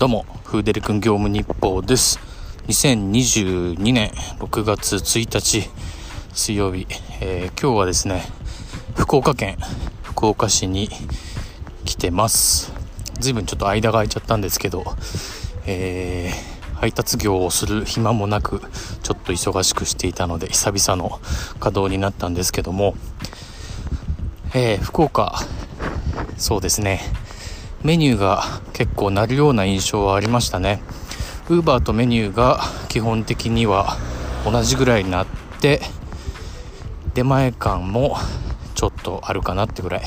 どうも、フーデル君業務日報です。2022年6月1日水曜日、えー、今日はですね、福岡県福岡市に来てます。随分ちょっと間が空いちゃったんですけど、えー、配達業をする暇もなく、ちょっと忙しくしていたので、久々の稼働になったんですけども、えー、福岡、そうですね、メニューが結構なるような印象はありましたね。ウーバーとメニューが基本的には同じぐらいになって、出前館もちょっとあるかなってぐらい。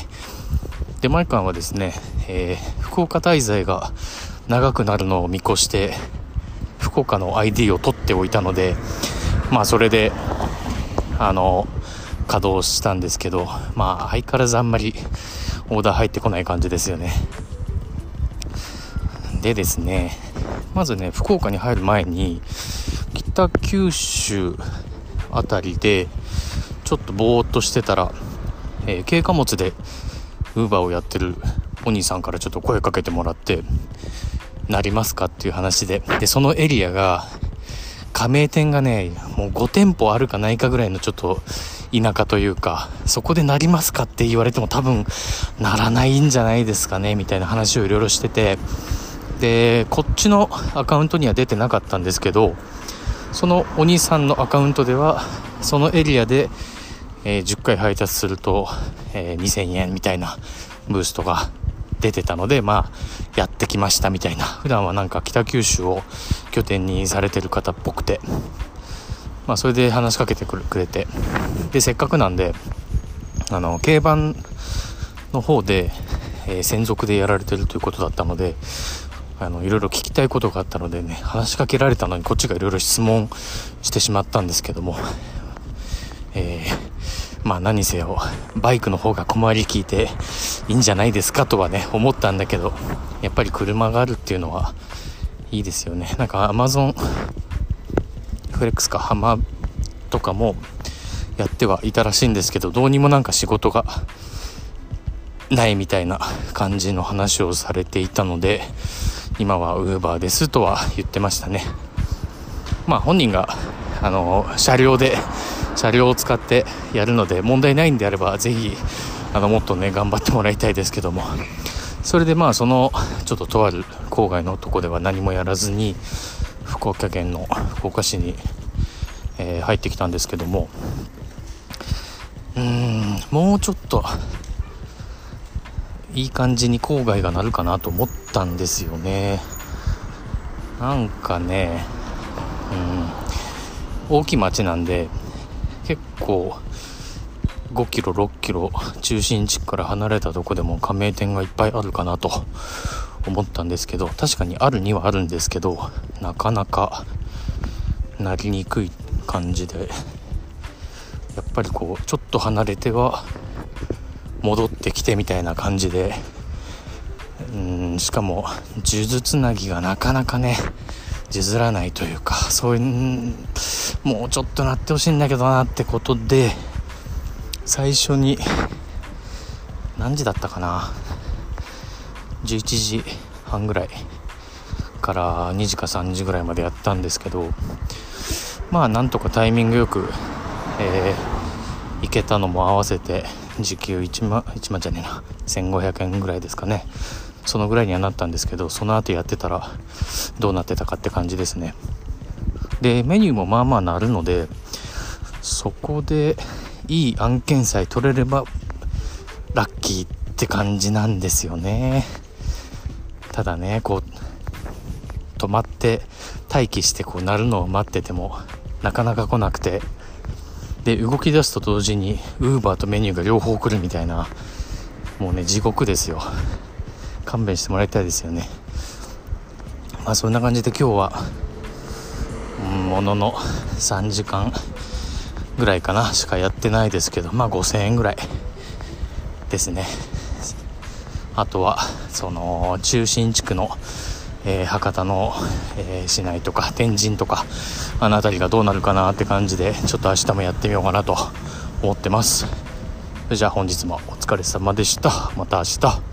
出前館はですね、えー、福岡滞在が長くなるのを見越して、福岡の ID を取っておいたので、まあそれで、あの、稼働したんですけど、まあ相変わらずあんまりオーダー入ってこない感じですよね。でですねまずね福岡に入る前に北九州辺りでちょっとぼーっとしてたら、えー、軽貨物でウーバーをやってるお兄さんからちょっと声かけてもらってなりますかっていう話で。でそのエリアが加盟店がねもう5店舗あるかないかぐらいのちょっと田舎というかそこでなりますかって言われても多分ならないんじゃないですかねみたいな話をいろいろしてて。でこっちのアカウントには出てなかったんですけどそのお兄さんのアカウントではそのエリアで、えー、10回配達すると、えー、2000円みたいなブーストが出てたのでまあやってきましたみたいな。普段はなんか北九州を拠点にされてる方っぽくて。まあそれで話しかけてくれて。でせっかくなんであの競馬の方で、えー、専属でやられてるということだったのであのいろいろ聞きたいことがあったのでね話しかけられたのにこっちがいろいろ質問してしまったんですけども、えー、まあ何せよバイクの方が小回り聞いていいんじゃないですかとはね思ったんだけどやっぱり車があるっていうのはいいですよね。なんかアマゾンフレックスかハマとかもやってはいたらしいんですけどどうにもなんか仕事がないみたいな感じの話をされていたので今はウーバーですとは言ってましたね。まあ本人があの車両で車両を使ってやるので問題ないんであればぜひあのもっとね頑張ってもらいたいですけども。それでまあそのちょっととある郊外のとこでは何もやらずに福岡県の福岡市に、えー、入ってきたんですけども。うーんもうちょっといい感じに郊外がなるかなと思ったんですよね。なんかねうん。大きい町なんで結構5キロ6キロ中心地から離れたとこでも加盟店がいっぱいあるかなと思ったんですけど確かにあるにはあるんですけどなかなかなりにくい感じでやっぱりこうちょっと離れては戻ってきてみたいな感じで。うんしかも数珠つなぎがなかなかね譲らないというかそういうもうちょっとなってほしいんだけどなってことで最初に何時だったかな？11時半ぐらいから2時か3時ぐらいまでやったんですけどまあなんとかタイミングよく、えー、行けたのも合わせて時給1万1万じゃねえな。1500円ぐらいですかね。そのぐらいにはなったんですけどその後やってたらどうなってたかって感じですね。でメニューもまあまあなるのでそこでいい案件さえ取れればラッキーって感じなんですよね。ただねこう止まって待機してこう鳴るのを待っててもなかなか来なくて。で動き出すと同時にウーバーとメニューが両方来るみたいなもうね地獄ですよ。勘弁してもらいたいですよね。まあそんな感じで今日はものの3時間ぐらいかな。しかやってないですけどまあ5000円ぐらいですね。あとはその中心地区のえー、博多の、えー、市内とか天神とかあの辺りがどうなるかなって感じでちょっと明日もやってみようかなと思ってます。じゃあ本日もお疲れ様でした。また明日。